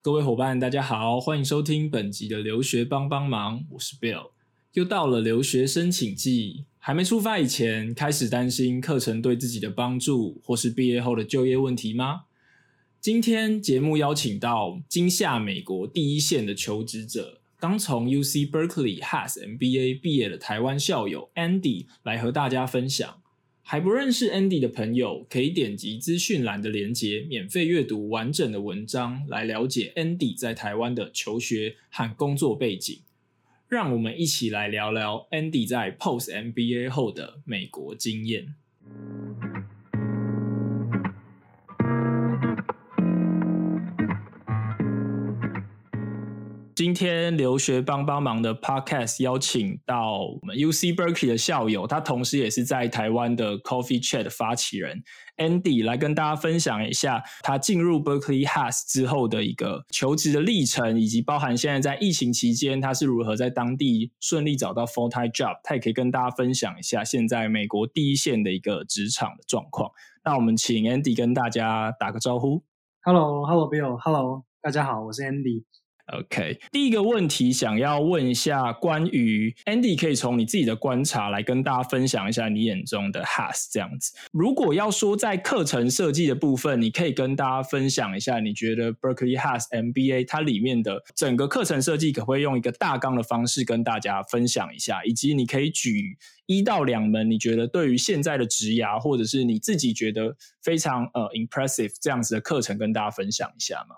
各位伙伴，大家好，欢迎收听本集的留学帮帮忙，我是 Bill。又到了留学申请季，还没出发以前，开始担心课程对自己的帮助，或是毕业后的就业问题吗？今天节目邀请到今夏美国第一线的求职者，刚从 UC Berkeley Haas MBA 毕业的台湾校友 Andy 来和大家分享。还不认识 Andy 的朋友，可以点击资讯栏的连接，免费阅读完整的文章，来了解 Andy 在台湾的求学和工作背景。让我们一起来聊聊 Andy 在 Post MBA 后的美国经验。今天留学帮帮忙的 Podcast 邀请到我们 UC Berkeley 的校友，他同时也是在台湾的 Coffee Chat 发起人 Andy 来跟大家分享一下他进入 Berkeley Has 之后的一个求职的历程，以及包含现在在疫情期间他是如何在当地顺利找到 full time job。他也可以跟大家分享一下现在美国第一线的一个职场的状况。那我们请 Andy 跟大家打个招呼。Hello，Hello Bill，Hello，大家好，我是 Andy。OK，第一个问题想要问一下，关于 Andy，可以从你自己的观察来跟大家分享一下你眼中的 Has 这样子。如果要说在课程设计的部分，你可以跟大家分享一下，你觉得 Berkeley Has MBA 它里面的整个课程设计，可不可以用一个大纲的方式跟大家分享一下？以及你可以举一到两门，你觉得对于现在的职涯，或者是你自己觉得非常呃 impressive 这样子的课程，跟大家分享一下吗？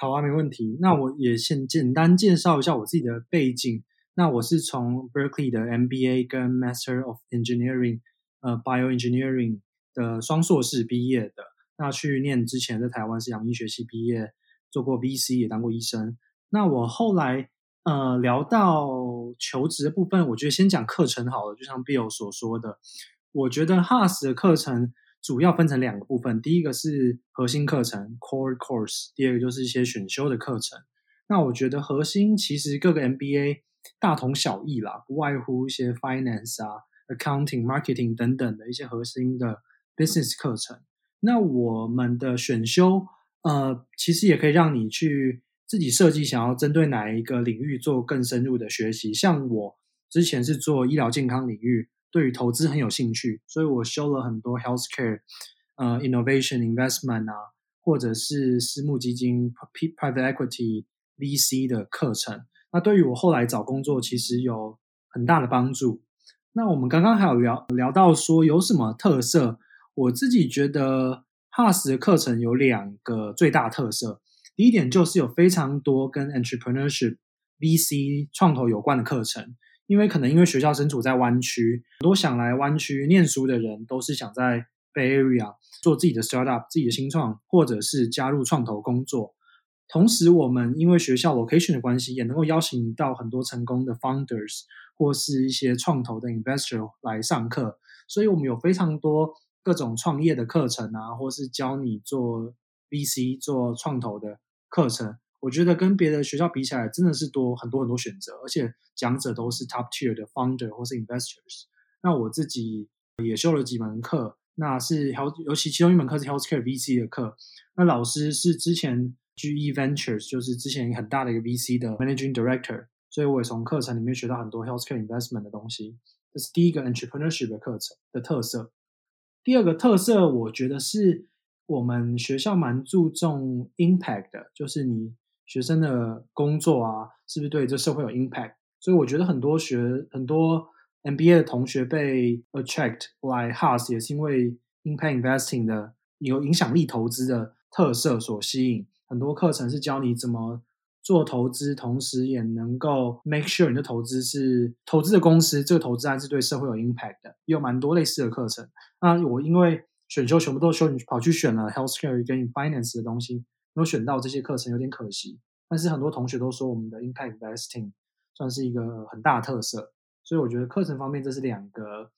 好啊，没问题。那我也先简单介绍一下我自己的背景。那我是从 Berkeley 的 MBA 跟 Master of Engineering，呃，Bioengineering 的双硕士毕业的。那去念之前在台湾是阳医学系毕业，做过 VC 也当过医生。那我后来呃聊到求职的部分，我觉得先讲课程好了。就像 Bill 所说的，我觉得 Haas 的课程。主要分成两个部分，第一个是核心课程 （core course），第二个就是一些选修的课程。那我觉得核心其实各个 MBA 大同小异啦，不外乎一些 finance 啊、accounting、marketing 等等的一些核心的 business 课程。那我们的选修，呃，其实也可以让你去自己设计，想要针对哪一个领域做更深入的学习。像我之前是做医疗健康领域。对于投资很有兴趣，所以我修了很多 healthcare，呃，innovation investment 啊，或者是私募基金 private equity VC 的课程。那对于我后来找工作其实有很大的帮助。那我们刚刚还有聊聊到说有什么特色，我自己觉得 Hass 的课程有两个最大特色。第一点就是有非常多跟 entrepreneurship VC 创投有关的课程。因为可能因为学校身处在湾区，很多想来湾区念书的人都是想在 Bay Area 做自己的 startup、自己的新创，或者是加入创投工作。同时，我们因为学校 location 的关系，也能够邀请到很多成功的 founders 或是一些创投的 investor 来上课。所以，我们有非常多各种创业的课程啊，或是教你做 VC、做创投的课程。我觉得跟别的学校比起来，真的是多很多很多选择，而且讲者都是 top tier 的 founder 或是 investors。那我自己也修了几门课，那是 health，尤其其中一门课是 healthcare VC 的课。那老师是之前 GE Ventures，就是之前很大的一个 VC 的 managing director，所以我也从课程里面学到很多 healthcare investment 的东西。这是第一个 entrepreneurship 的课程的特色。第二个特色，我觉得是我们学校蛮注重 impact 的，就是你。学生的工作啊，是不是对这社会有 impact？所以我觉得很多学很多 MBA 的同学被 attract 来 Haas 也是因为 impact investing 的有影响力投资的特色所吸引。很多课程是教你怎么做投资，同时也能够 make sure 你的投资是投资的公司，这个投资案是对社会有 impact 的。也有蛮多类似的课程。那我因为选修全部都修，你跑去选了 healthcare 跟 finance 的东西。没有选到这些课程有点可惜，但是很多同学都说我们的 impact investing 算是一个很大特色，所以我觉得课程方面这是两个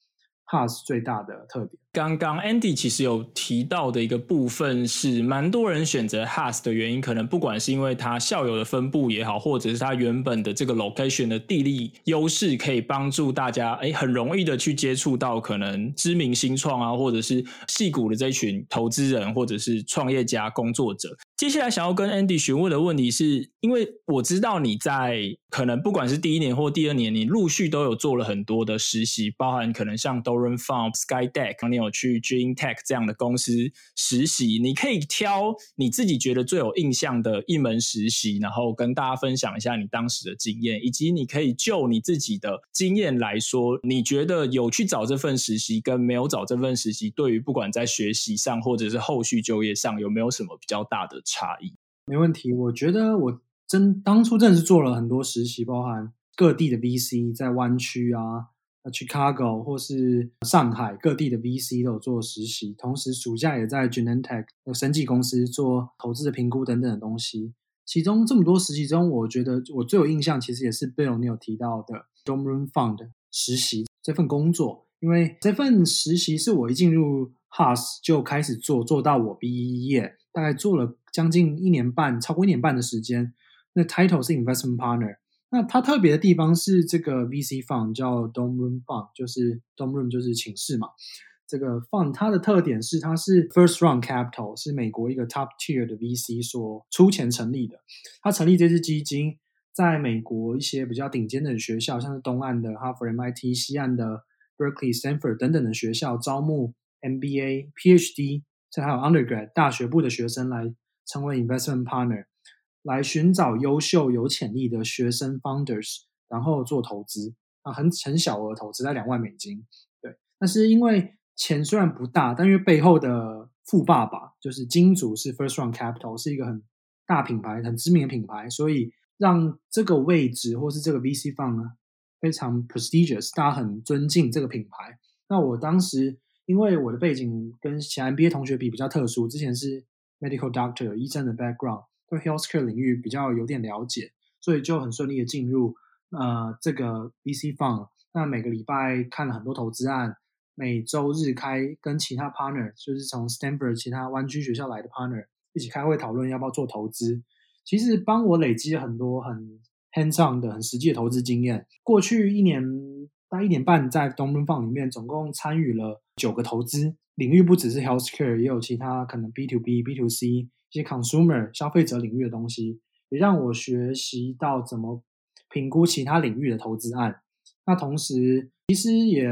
pass 最大的特点。刚刚 Andy 其实有提到的一个部分是，蛮多人选择 Has 的原因，可能不管是因为它校友的分布也好，或者是它原本的这个 location 的地利优势，可以帮助大家哎很容易的去接触到可能知名新创啊，或者是戏股的这一群投资人，或者是创业家工作者。接下来想要跟 Andy 询问的问题是，因为我知道你在可能不管是第一年或第二年，你陆续都有做了很多的实习，包含可能像 Doran Farm、Skydeck，你有去 Gene Tech 这样的公司实习，你可以挑你自己觉得最有印象的一门实习，然后跟大家分享一下你当时的经验，以及你可以就你自己的经验来说，你觉得有去找这份实习跟没有找这份实习，对于不管在学习上或者是后续就业上，有没有什么比较大的？差异没问题，我觉得我真当初真的是做了很多实习，包含各地的 VC，在湾区啊、Chicago 或是上海各地的 VC 都有做实习，同时暑假也在 Genentech 有生技公司做投资的评估等等的东西。其中这么多实习中，我觉得我最有印象，其实也是 Bill 你有提到的 Domron Fund 实习这份工作，因为这份实习是我一进入 Has 就开始做，做到我毕业。大概做了将近一年半，超过一年半的时间。那 title 是 investment partner。那它特别的地方是这个 VC fund 叫 Dom Room Fund，就是 Dom Room 就是寝室嘛。这个 fund 它的特点是它是 first round capital，是美国一个 top tier 的 VC 所出钱成立的。它成立这支基金，在美国一些比较顶尖的学校，像是东岸的哈佛、MIT，西岸的 Berkeley、Stanford 等等的学校招募 MBA、PhD。这还有 undergrad 大学部的学生来成为 investment partner，来寻找优秀有潜力的学生 founders，然后做投资啊，很很小额投资在两万美金，对。但是因为钱虽然不大，但因为背后的富爸爸就是金主是 first round capital，是一个很大品牌、很知名的品牌，所以让这个位置或是这个 VC fund 呢非常 prestigious，大家很尊敬这个品牌。那我当时。因为我的背景跟其他 MBA 同学比比较特殊，之前是 medical doctor 医生的 background，healthcare 领域比较有点了解，所以就很顺利的进入呃这个 VC fund。那每个礼拜看了很多投资案，每周日开跟其他 partner，就是从 Stanford 其他湾区学校来的 partner 一起开会讨论要不要做投资。其实帮我累积了很多很 hands on 的很实际的投资经验。过去一年。大一年半在东润坊里面，总共参与了九个投资领域，不只是 healthcare，也有其他可能 B to B、B to C 一些 consumer 消费者领域的东西，也让我学习到怎么评估其他领域的投资案。那同时，其实也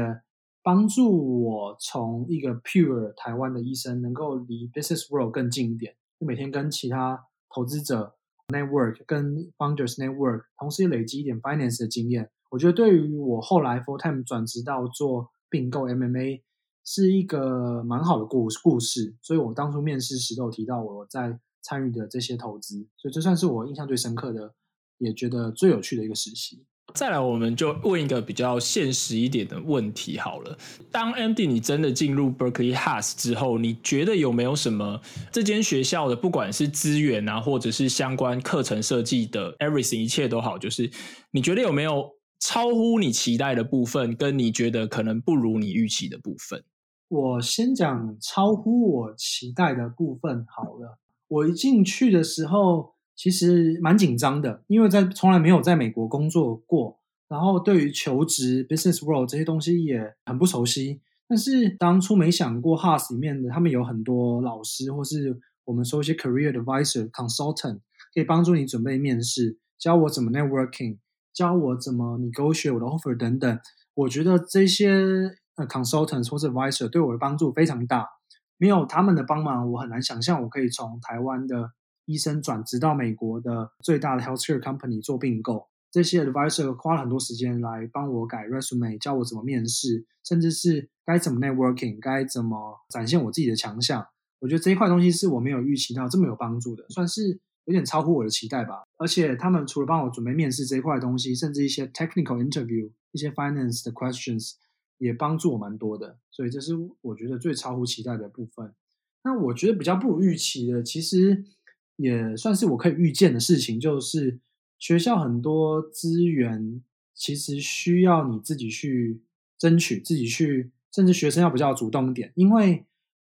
帮助我从一个 pure 台湾的医生，能够离 business world 更近一点，就每天跟其他投资者 network、跟 founders network，同时也累积一点 finance 的经验。我觉得对于我后来 full time 转职到做并购 MMA 是一个蛮好的故故事，所以我当初面试时都有提到我在参与的这些投资，所以这算是我印象最深刻的，也觉得最有趣的一个实习。再来，我们就问一个比较现实一点的问题好了。当 Andy 你真的进入 Berkeley Has 之后，你觉得有没有什么这间学校的不管是资源啊，或者是相关课程设计的 everything 一切都好，就是你觉得有没有？超乎你期待的部分，跟你觉得可能不如你预期的部分。我先讲超乎我期待的部分好了。我一进去的时候，其实蛮紧张的，因为在从来没有在美国工作过，然后对于求职、business world 这些东西也很不熟悉。但是当初没想过 Has 里面的他们有很多老师，或是我们说一些 career advisor、consultant，可以帮助你准备面试，教我怎么 networking。教我怎么你给我写我的 offer 等等，我觉得这些呃 consultants 或者 advisor 对我的帮助非常大。没有他们的帮忙，我很难想象我可以从台湾的医生转职到美国的最大的 healthcare company 做并购。这些 advisor 花了很多时间来帮我改 resume，教我怎么面试，甚至是该怎么 networking，该怎么展现我自己的强项。我觉得这一块东西是我没有预期到这么有帮助的，算是。有点超乎我的期待吧，而且他们除了帮我准备面试这一块东西，甚至一些 technical interview、一些 finance 的 questions 也帮助我蛮多的，所以这是我觉得最超乎期待的部分。那我觉得比较不如预期的，其实也算是我可以预见的事情，就是学校很多资源其实需要你自己去争取、自己去甚至学生要比较主动一点，因为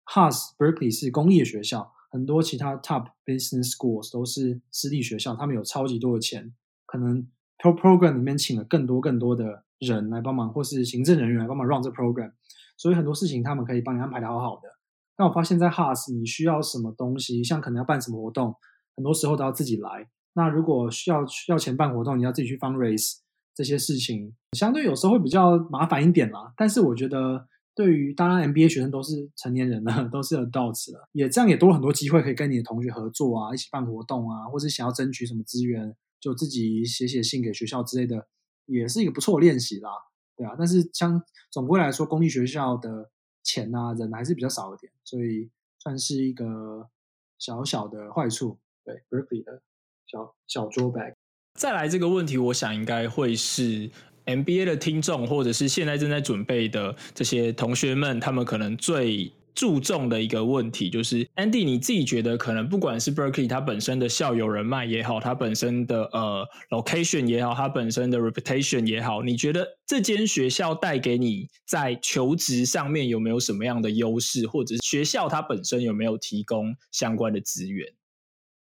Haas Berkeley 是公立的学校，很多其他 Top Business Schools 都是私立学校，他们有超级多的钱，可能 Pro Program 里面请了更多更多的人来帮忙，或是行政人员来帮忙 run 这 program，所以很多事情他们可以帮你安排的好好的。但我发现，在 Haas 你需要什么东西，像可能要办什么活动，很多时候都要自己来。那如果需要要钱办活动，你要自己去 fundraise 这些事情，相对有时候会比较麻烦一点啦。但是我觉得，对于当然 MBA 学生都是成年人了，都是 adults 了，也这样也多很多机会可以跟你的同学合作啊，一起办活动啊，或是想要争取什么资源，就自己写写信给学校之类的，也是一个不错的练习啦。对啊，但是相总归来说，公立学校的钱啊人还是比较少一点，所以算是一个小小的坏处。对 Berkeley 的。小小 drawback。再来这个问题，我想应该会是 MBA 的听众，或者是现在正在准备的这些同学们，他们可能最注重的一个问题，就是 Andy，你自己觉得可能不管是 Berkeley 它本身的校友人脉也好，它本身的呃 location 也好，它本身的 reputation 也好，你觉得这间学校带给你在求职上面有没有什么样的优势，或者是学校它本身有没有提供相关的资源？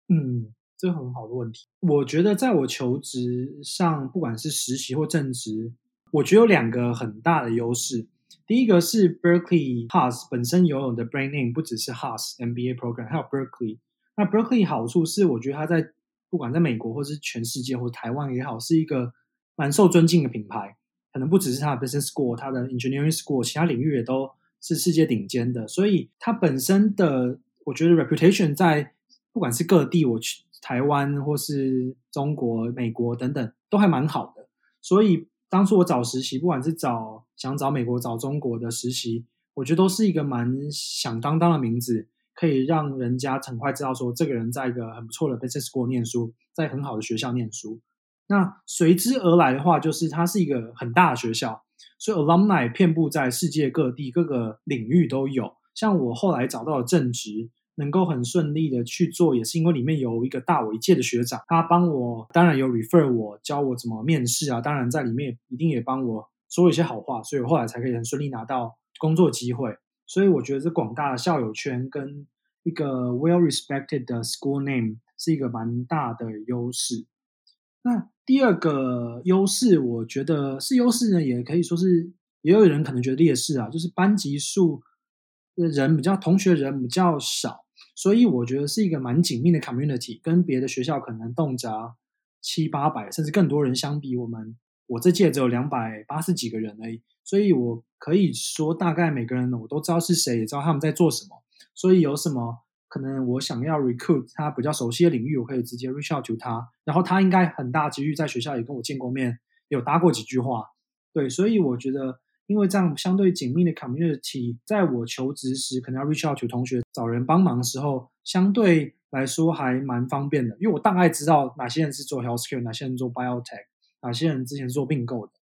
嗯。这很好的问题，我觉得在我求职上，不管是实习或正职，我觉得有两个很大的优势。第一个是 Berkeley Haas 本身拥有的 brand name，不只是 Haas MBA program，还有 Berkeley。那 Berkeley 好处是，我觉得它在不管在美国或是全世界或台湾也好，是一个蛮受尊敬的品牌。可能不只是它的 business school，它的 engineering school，其他领域也都是世界顶尖的。所以它本身的，我觉得 reputation 在不管是各地，我去。台湾或是中国、美国等等都还蛮好的，所以当初我找实习，不管是找想找美国、找中国的实习，我觉得都是一个蛮响当当的名字，可以让人家很快知道说这个人在一个很不错的 business school 念书，在很好的学校念书。那随之而来的话，就是它是一个很大的学校，所以 alumni 遍布在世界各地，各个领域都有。像我后来找到的正职。能够很顺利的去做，也是因为里面有一个大我一届的学长，他帮我，当然有 refer 我，教我怎么面试啊，当然在里面一定也帮我说了一些好话，所以我后来才可以很顺利拿到工作机会。所以我觉得这广大的校友圈跟一个 well respected 的 school name 是一个蛮大的优势。那第二个优势，我觉得是优势呢，也可以说是，也有人可能觉得劣势啊，就是班级数的人比较，同学人比较少。所以我觉得是一个蛮紧密的 community，跟别的学校可能动辄七八百甚至更多人相比，我们我这届只有两百八十几个人而已。所以我可以说，大概每个人我都知道是谁，也知道他们在做什么。所以有什么可能我想要 recruit 他比较熟悉的领域，我可以直接 reach out to 他，然后他应该很大几率在学校也跟我见过面，有搭过几句话。对，所以我觉得。因为这样相对紧密的 community，在我求职时可能要 reach out to 同学找人帮忙的时候，相对来说还蛮方便的。因为我大概知道哪些人是做 healthcare，哪些人做 biotech，哪些人之前做并购的，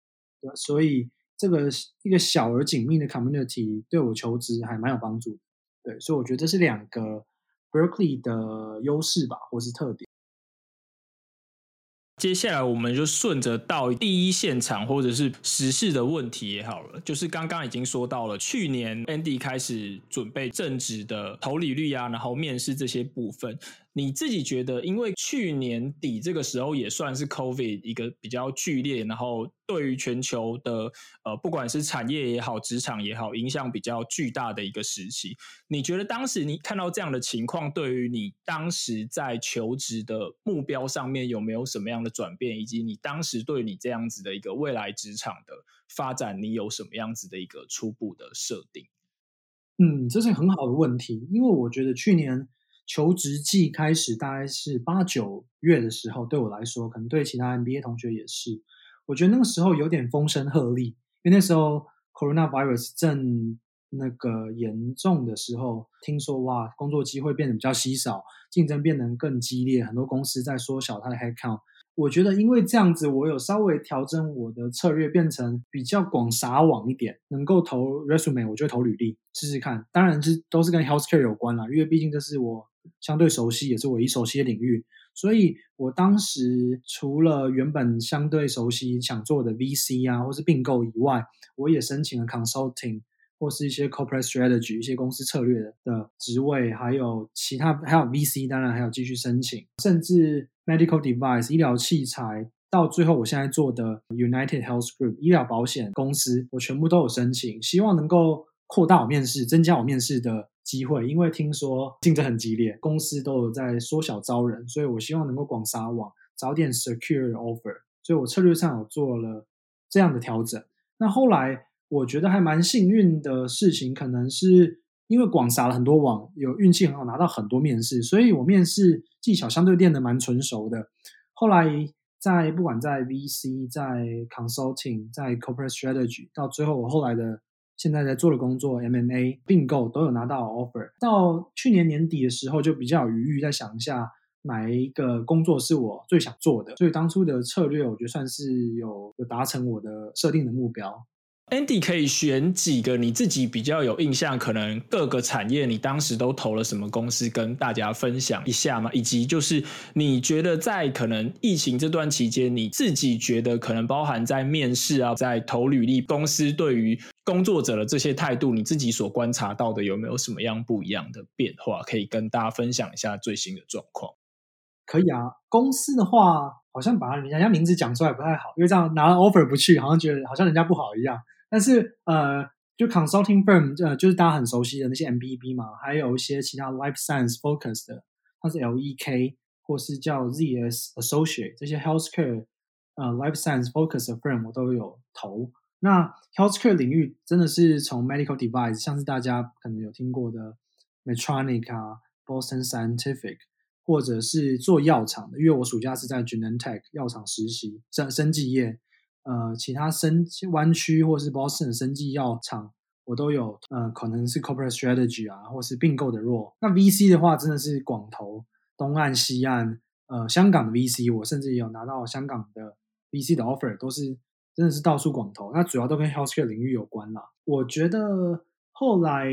对所以这个一个小而紧密的 community 对我求职还蛮有帮助。对，所以我觉得这是两个 Berkeley 的优势吧，或是特点。接下来我们就顺着到第一现场或者是时事的问题也好了，就是刚刚已经说到了，去年 Andy 开始准备正职的投理率啊，然后面试这些部分。你自己觉得，因为去年底这个时候也算是 COVID 一个比较剧烈，然后对于全球的呃不管是产业也好、职场也好，影响比较巨大的一个时期。你觉得当时你看到这样的情况，对于你当时在求职的目标上面有没有什么样的转变，以及你当时对你这样子的一个未来职场的发展，你有什么样子的一个初步的设定？嗯，这是很好的问题，因为我觉得去年。求职季开始大概是八九月的时候，对我来说，可能对其他 MBA 同学也是。我觉得那个时候有点风声鹤唳，因为那时候 coronavirus 正那个严重的时候，听说哇，工作机会变得比较稀少，竞争变得更激烈，很多公司在缩小它的 headcount。我觉得因为这样子，我有稍微调整我的策略，变成比较广撒网一点，能够投 resume，我就投履历试试看。当然是都是跟 healthcare 有关啦，因为毕竟这是我。相对熟悉，也是我一熟悉的领域，所以我当时除了原本相对熟悉想做的 VC 啊，或是并购以外，我也申请了 consulting 或是一些 corporate strategy 一些公司策略的职位，还有其他还有 VC，当然还有继续申请，甚至 medical device 医疗器材，到最后我现在做的 United Health Group 医疗保险公司，我全部都有申请，希望能够扩大我面试，增加我面试的机会，因为听说竞争很激烈，公司都有在缩小招人，所以我希望能够广撒网，早点 secure offer，所以我策略上有做了这样的调整。那后来。我觉得还蛮幸运的事情，可能是因为广撒了很多网，有运气很好拿到很多面试，所以我面试技巧相对练得蛮纯熟的。后来在不管在 VC、在 Consulting、在 Corporate Strategy，到最后我后来的现在在做的工作 MMA 并购都有拿到 offer。到去年年底的时候，就比较有余裕再想一下哪一个工作是我最想做的，所以当初的策略我觉得算是有有达成我的设定的目标。Andy 可以选几个你自己比较有印象，可能各个产业你当时都投了什么公司，跟大家分享一下吗？以及就是你觉得在可能疫情这段期间，你自己觉得可能包含在面试啊，在投履历，公司对于工作者的这些态度，你自己所观察到的有没有什么样不一样的变化？可以跟大家分享一下最新的状况。可以啊，公司的话，好像把人家名字讲出来不太好，因为这样拿了 offer 不去，好像觉得好像人家不好一样。但是呃，就 consulting firm，呃，就是大家很熟悉的那些 M B B 嘛，还有一些其他 life science focus 的，它是 L E K 或是叫 Z S Associate 这些 healthcare 呃 life science focus 的 firm 我都有投。那 healthcare 领域真的是从 medical device，像是大家可能有听过的 Medtronic 啊，Boston Scientific，或者是做药厂的，因为我暑假是在 Genentech 药厂实习，生生技业。呃，其他生湾区或是 Boston 生技药厂，我都有。呃，可能是 corporate strategy 啊，或是并购的 role。那 VC 的话，真的是广投东岸、西岸，呃，香港的 VC，我甚至也有拿到香港的 VC 的 offer，都是真的是到处广投。那主要都跟 healthcare 领域有关啦。我觉得后来，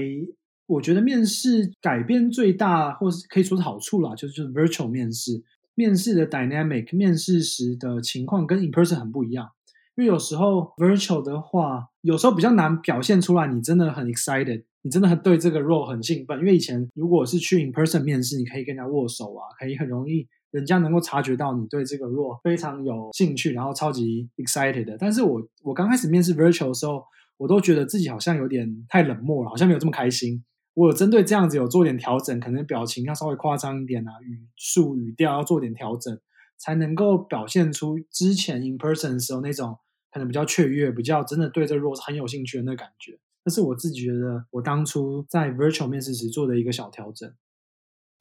我觉得面试改变最大，或是可以说是好处啦，就是 virtual 面试，面试的 dynamic，面试时的情况跟 in person 很不一样。因为有时候 virtual 的话，有时候比较难表现出来，你真的很 excited，你真的很对这个 role 很兴奋。因为以前如果是去 in person 面试，你可以跟人家握手啊，可以很容易人家能够察觉到你对这个 role 非常有兴趣，然后超级 excited 的。但是我我刚开始面试 virtual 的时候，我都觉得自己好像有点太冷漠了，好像没有这么开心。我有针对这样子有做点调整，可能表情要稍微夸张一点啊，语速语调要做点调整，才能够表现出之前 in person 的时候那种。可能比较雀跃，比较真的对这 role 很有兴趣的那感觉，这是我自己觉得我当初在 virtual 面试时做的一个小调整。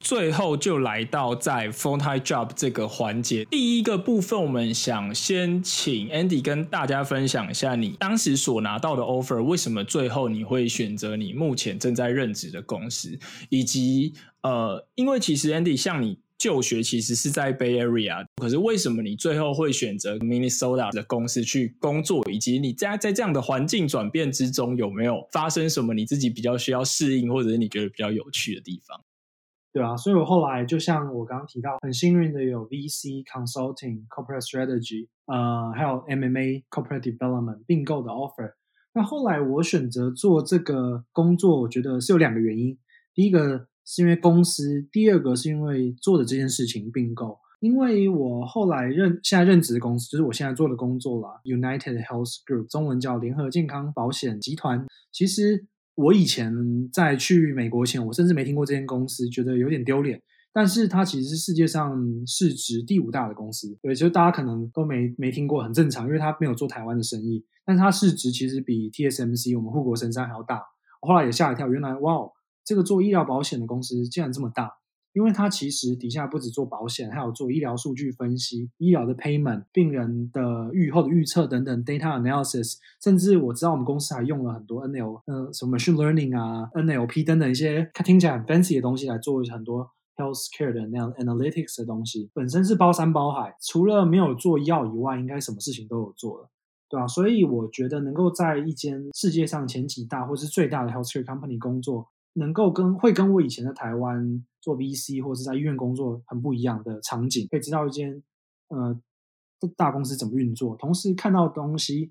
最后就来到在 full time job 这个环节，第一个部分，我们想先请 Andy 跟大家分享一下你当时所拿到的 offer，为什么最后你会选择你目前正在任职的公司，以及呃，因为其实 Andy 像你。就学其实是在 Bay Area，可是为什么你最后会选择 Minnesota 的公司去工作？以及你在在这样的环境转变之中，有没有发生什么你自己比较需要适应，或者是你觉得比较有趣的地方？对啊，所以我后来就像我刚刚提到，很幸运的有 VC Consulting、Corporate Strategy，呃，还有 MMA Corporate Development 并购的 offer。那后来我选择做这个工作，我觉得是有两个原因。第一个。是因为公司，第二个是因为做的这件事情并购。因为我后来任现在任职的公司，就是我现在做的工作啦 u n i t e d Health Group，中文叫联合健康保险集团。其实我以前在去美国前，我甚至没听过这间公司，觉得有点丢脸。但是它其实是世界上市值第五大的公司，对，其实大家可能都没没听过，很正常，因为它没有做台湾的生意。但是它市值其实比 TSMC 我们护国神山还要大。我后来也吓一跳，原来哇！这个做医疗保险的公司竟然这么大，因为它其实底下不止做保险，还有做医疗数据分析、医疗的 payment、病人的预后的预测等等 data analysis，甚至我知道我们公司还用了很多 NL 呃什么 machine learning 啊、NLP 等等一些听起来很 fancy 的东西来做很多 healthcare 的那样 analytics 的东西，本身是包山包海，除了没有做药以外，应该什么事情都有做了，对吧？所以我觉得能够在一间世界上前几大或是最大的 healthcare company 工作。能够跟会跟我以前在台湾做 VC 或是在医院工作很不一样的场景，可以知道一间呃大公司怎么运作，同时看到东西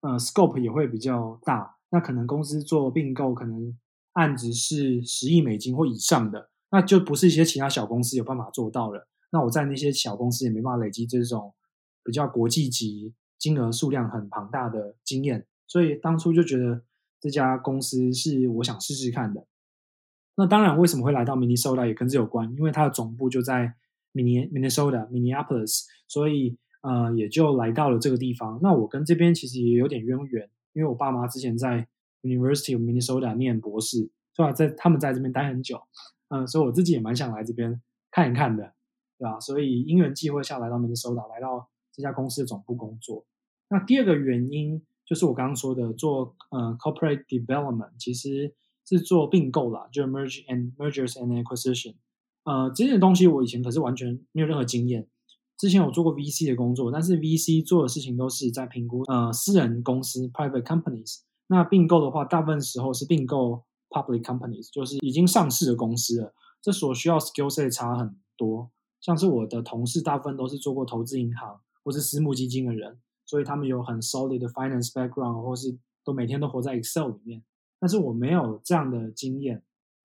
呃 scope 也会比较大，那可能公司做并购，可能案子是十亿美金或以上的，那就不是一些其他小公司有办法做到了。那我在那些小公司也没办法累积这种比较国际级、金额数量很庞大的经验，所以当初就觉得这家公司是我想试试看的。那当然，为什么会来到 Minnesota 也跟这有关，因为它的总部就在 Minnesota Minneapolis，所以呃也就来到了这个地方。那我跟这边其实也有点渊源，因为我爸妈之前在 University of Minnesota 念博士，是吧？在他们在这边待很久，嗯，所以我自己也蛮想来这边看一看的，对吧？所以因缘际会下来到 Minnesota，来到这家公司的总部工作。那第二个原因就是我刚刚说的，做呃 corporate development，其实。是做并购啦，就 merge and mergers and acquisition，呃，这些东西我以前可是完全没有任何经验。之前有做过 VC 的工作，但是 VC 做的事情都是在评估呃私人公司 private companies。那并购的话，大部分时候是并购 public companies，就是已经上市的公司了。这所需要 skill set 差很多。像是我的同事，大部分都是做过投资银行或是私募基金的人，所以他们有很 solid 的 finance background，或是都每天都活在 Excel 里面。但是我没有这样的经验，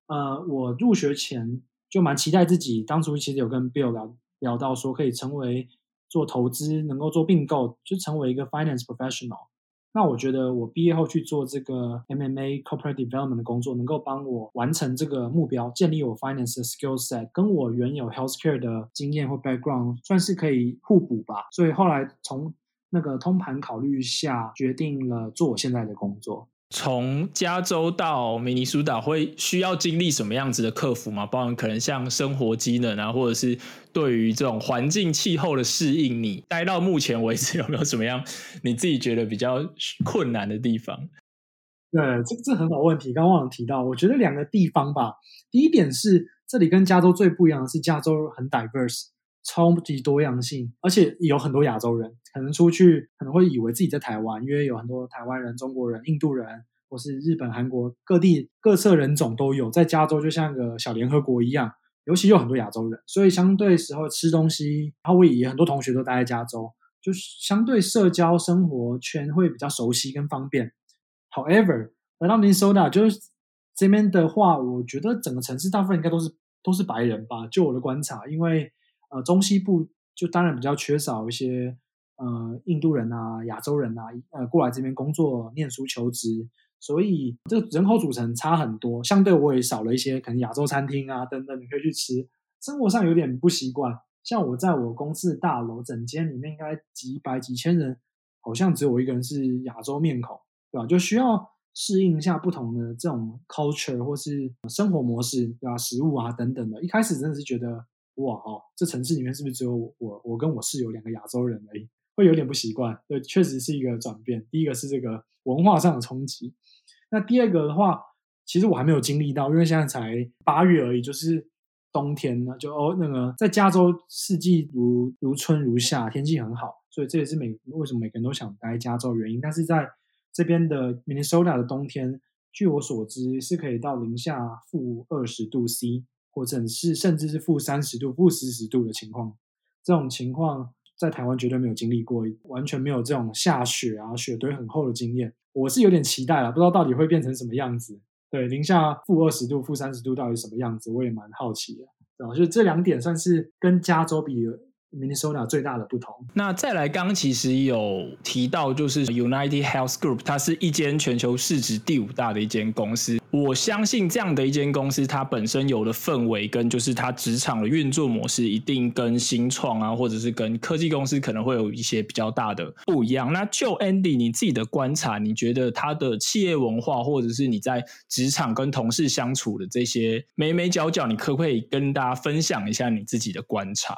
呃，我入学前就蛮期待自己，当初其实有跟 Bill 聊聊到说，可以成为做投资，能够做并购，就成为一个 finance professional。那我觉得我毕业后去做这个 MMA corporate development 的工作，能够帮我完成这个目标，建立我 finance 的 skill set，跟我原有 healthcare 的经验或 background 算是可以互补吧。所以后来从那个通盘考虑下，决定了做我现在的工作。从加州到明尼苏达会需要经历什么样子的克服吗？包含可能像生活机能啊，或者是对于这种环境气候的适应，你待到目前为止有没有什么样你自己觉得比较困难的地方？对，这这很好问题。刚刚忘了提到，我觉得两个地方吧。第一点是这里跟加州最不一样的是，加州很 diverse，超级多样性，而且有很多亚洲人。可能出去可能会以为自己在台湾，因为有很多台湾人、中国人、印度人，或是日本、韩国各地各色人种都有。在加州就像个小联合国一样，尤其有很多亚洲人，所以相对时候吃东西，然后我也很多同学都待在加州，就是相对社交生活圈会比较熟悉跟方便。However，来到 Minnesota 就是这边的话，我觉得整个城市大部分应该都是都是白人吧，就我的观察，因为呃中西部就当然比较缺少一些。呃，印度人啊，亚洲人啊，呃，过来这边工作、念书、求职，所以这个人口组成差很多。相对我也少了一些可能亚洲餐厅啊等等，你可以去吃。生活上有点不习惯。像我在我公司大楼，整间里面应该几百几千人，好像只有我一个人是亚洲面孔，对吧？就需要适应一下不同的这种 culture 或是生活模式，对吧？食物啊等等的。一开始真的是觉得，哇哦，这城市里面是不是只有我，我跟我室友两个亚洲人而已？会有点不习惯，对，确实是一个转变。第一个是这个文化上的冲击，那第二个的话，其实我还没有经历到，因为现在才八月而已，就是冬天呢，就哦那个在加州四季如如春如夏，天气很好，所以这也是每为什么每个人都想待加州原因。但是在这边的 Minnesota 的冬天，据我所知是可以到零下负二十度 C，或者是甚至是负三十度、负四十度的情况，这种情况。在台湾绝对没有经历过，完全没有这种下雪啊、雪堆很厚的经验。我是有点期待了，不知道到底会变成什么样子。对，零下负二十度、负三十度到底什么样子，我也蛮好奇的。然后就这两点算是跟加州比。Minnesota 最大的不同。那再来，刚其实有提到，就是 United Health Group，它是一间全球市值第五大的一间公司。我相信这样的一间公司，它本身有的氛围跟就是它职场的运作模式，一定跟新创啊，或者是跟科技公司可能会有一些比较大的不一样。那就 Andy 你自己的观察，你觉得它的企业文化，或者是你在职场跟同事相处的这些眉眉角角，你可不可以跟大家分享一下你自己的观察？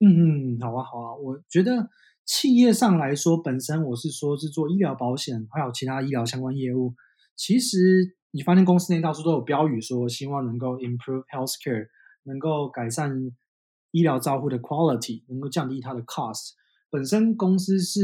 嗯嗯，好啊好啊，我觉得企业上来说，本身我是说是做医疗保险，还有其他医疗相关业务。其实你发现公司内到处都有标语说，希望能够 improve healthcare，能够改善医疗照护的 quality，能够降低它的 cost。本身公司是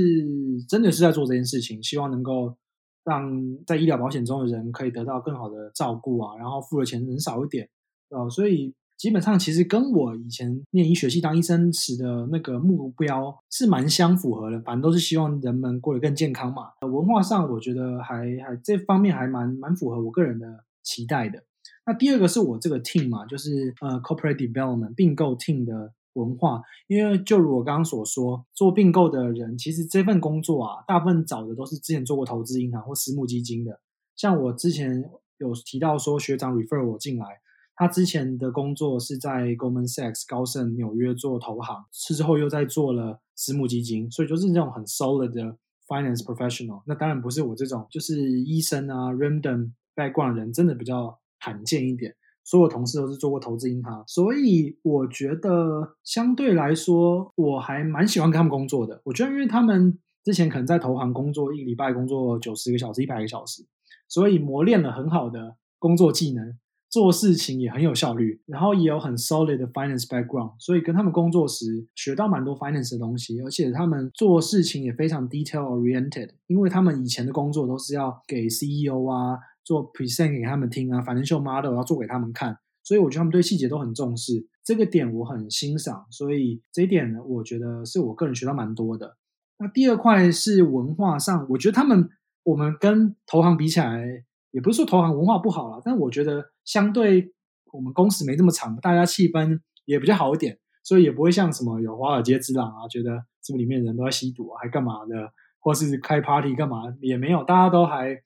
真的是在做这件事情，希望能够让在医疗保险中的人可以得到更好的照顾啊，然后付的钱能少一点，啊，所以。基本上其实跟我以前念医学系当医生时的那个目标是蛮相符合的，反正都是希望人们过得更健康嘛。文化上我觉得还还这方面还蛮蛮符合我个人的期待的。那第二个是我这个 team 嘛，就是呃 corporate development 并购 team 的文化，因为就如我刚刚所说，做并购的人其实这份工作啊，大部分找的都是之前做过投资银行或私募基金的。像我之前有提到说学长 refer 我进来。他之前的工作是在 Goldman Sachs 高盛纽约做投行，之后又在做了私募基金，所以就是那种很 solid 的 finance professional。那当然不是我这种，就是医生啊，random 外挂人真的比较罕见一点。所有同事都是做过投资银行，所以我觉得相对来说，我还蛮喜欢跟他们工作的。我觉得因为他们之前可能在投行工作一个礼拜工作九十个小时、一百个小时，所以磨练了很好的工作技能。做事情也很有效率，然后也有很 solid 的 finance background，所以跟他们工作时学到蛮多 finance 的东西，而且他们做事情也非常 detail oriented，因为他们以前的工作都是要给 CEO 啊做 present 给他们听啊，financial model 要做给他们看，所以我觉得他们对细节都很重视，这个点我很欣赏，所以这一点呢，我觉得是我个人学到蛮多的。那第二块是文化上，我觉得他们我们跟投行比起来。也不是说投行文化不好了，但我觉得相对我们工时没这么长，大家气氛也比较好一点，所以也不会像什么有华尔街之狼啊，觉得这里面人都在吸毒啊，还干嘛的，或是开 party 干嘛也没有，大家都还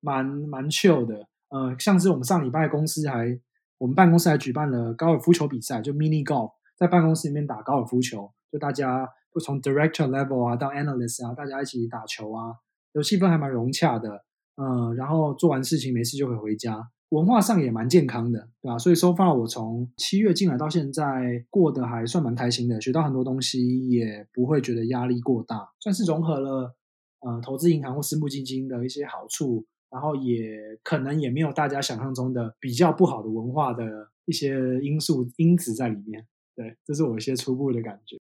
蛮蛮 chill 的。呃，像是我们上礼拜公司还，我们办公室还举办了高尔夫球比赛，就 mini golf，在办公室里面打高尔夫球，就大家会从 director level 啊到 analyst 啊，大家一起打球啊，有气氛还蛮融洽的。嗯，然后做完事情没事就可以回家，文化上也蛮健康的，对吧？所以 so far 我从七月进来到现在，过得还算蛮开心的，学到很多东西，也不会觉得压力过大，算是融合了呃投资银行或私募基金的一些好处，然后也可能也没有大家想象中的比较不好的文化的一些因素因子在里面。对，这是我一些初步的感觉。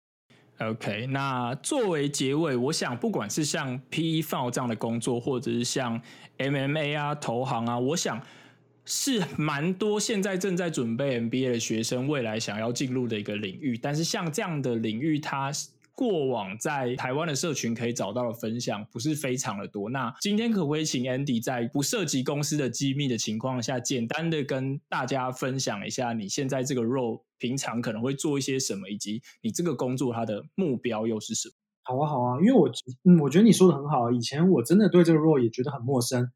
OK，那作为结尾，我想不管是像 PE FO 这样的工作，或者是像 MMA 啊、投行啊，我想是蛮多现在正在准备 MBA 的学生未来想要进入的一个领域。但是像这样的领域，它过往在台湾的社群可以找到的分享不是非常的多。那今天可不可以请 Andy 在不涉及公司的机密的情况下，简单的跟大家分享一下你现在这个 role 平常可能会做一些什么，以及你这个工作它的目标又是什么？好啊，好啊，因为我嗯，我觉得你说的很好。以前我真的对这个 role 也觉得很陌生，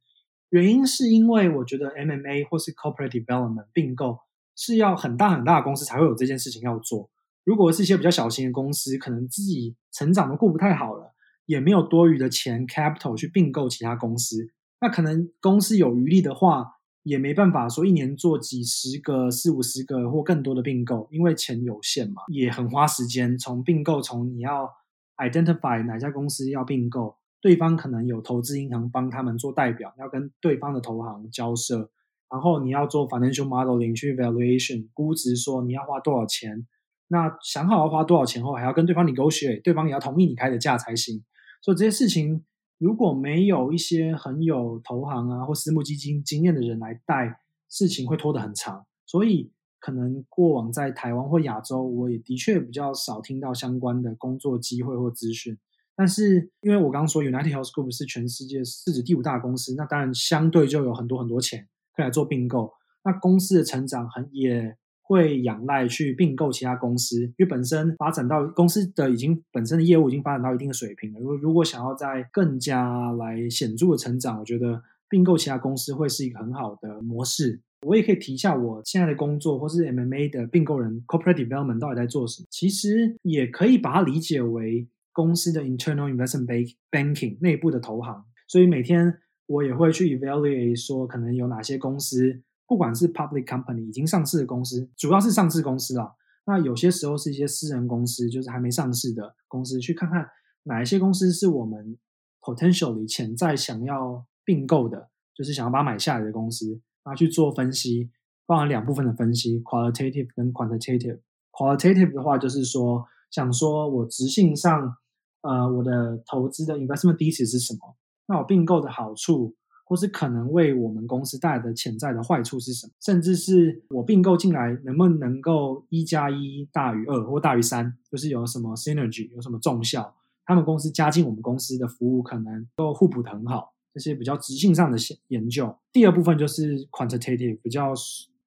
原因是因为我觉得 MMA 或是 corporate development 并购是要很大很大的公司才会有这件事情要做。如果是一些比较小型的公司，可能自己成长的顾不太好了，也没有多余的钱 capital 去并购其他公司，那可能公司有余力的话，也没办法说一年做几十个、四五十个或更多的并购，因为钱有限嘛，也很花时间。从并购，从你要 identify 哪家公司要并购，对方可能有投资银行帮他们做代表，要跟对方的投行交涉，然后你要做 financial modeling 去 valuation 估值，说你要花多少钱。那想好要花多少钱后，还要跟对方 negotiate，对方也要同意你开的价才行。所以这些事情如果没有一些很有投行啊或私募基金经验的人来带，事情会拖得很长。所以可能过往在台湾或亚洲，我也的确比较少听到相关的工作机会或资讯。但是因为我刚刚说 United Health Group 是全世界市值第五大公司，那当然相对就有很多很多钱可以来做并购。那公司的成长很也。会仰赖去并购其他公司，因为本身发展到公司的已经本身的业务已经发展到一定的水平了。如果如果想要在更加来显著的成长，我觉得并购其他公司会是一个很好的模式。我也可以提一下我现在的工作，或是 MMA 的并购人 Corporate Development 到底在做什么。其实也可以把它理解为公司的 Internal Investment Banking 内部的投行。所以每天我也会去 evaluate 说可能有哪些公司。不管是 public company 已经上市的公司，主要是上市公司啦。那有些时候是一些私人公司，就是还没上市的公司，去看看哪一些公司是我们 potentially 潜在想要并购的，就是想要把它买下来的公司，然后去做分析，包含两部分的分析，qualitative 跟 quantitative。qualitative 的话就是说，想说我直性上，呃，我的投资的 investment thesis 是什么？那我并购的好处。或是可能为我们公司带来的潜在的坏处是什么，甚至是我并购进来能不能够一加一大于二或大于三，就是有什么 synergy，有什么重效，他们公司加进我们公司的服务可能都互补的很好，这些比较直性上的研究。第二部分就是 quantitative，比较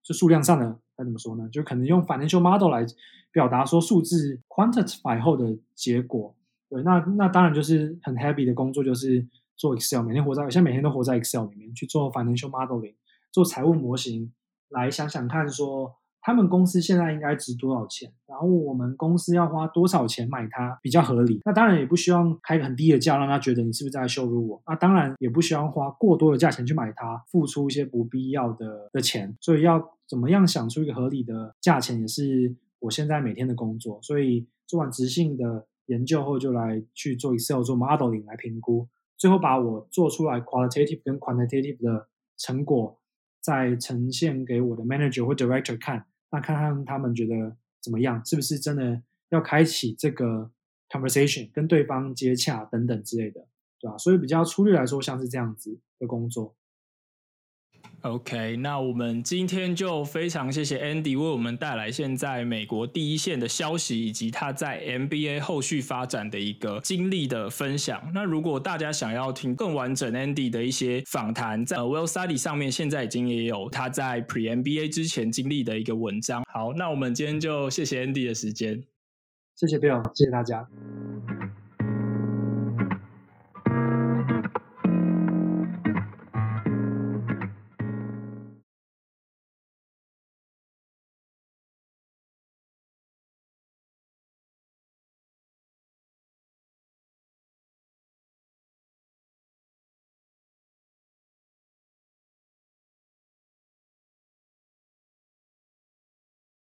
就数量上的，该怎么说呢？就可能用 financial model 来表达说数字 quantify 后的结果。对，那那当然就是很 happy 的工作，就是做 Excel，每天活在，现在每天都活在 Excel 里面去做 financial modeling，做财务模型，来想想看说他们公司现在应该值多少钱，然后我们公司要花多少钱买它比较合理。那当然也不希望开个很低的价，让他觉得你是不是在羞辱我。那当然也不希望花过多的价钱去买它，付出一些不必要的的钱。所以要怎么样想出一个合理的价钱，也是我现在每天的工作。所以做完直性的。研究后就来去做 Excel 做 modeling 来评估，最后把我做出来 qualitative 跟 quantitative 的成果再呈现给我的 manager 或 director 看，那看看他们觉得怎么样，是不是真的要开启这个 conversation 跟对方接洽等等之类的，对吧？所以比较粗略来说，像是这样子的工作。OK，那我们今天就非常谢谢 Andy 为我们带来现在美国第一线的消息，以及他在 MBA 后续发展的一个经历的分享。那如果大家想要听更完整 Andy 的一些访谈，在 Well Study 上面现在已经也有他在 Pre MBA 之前经历的一个文章。好，那我们今天就谢谢 Andy 的时间，谢谢 Bill，谢谢大家。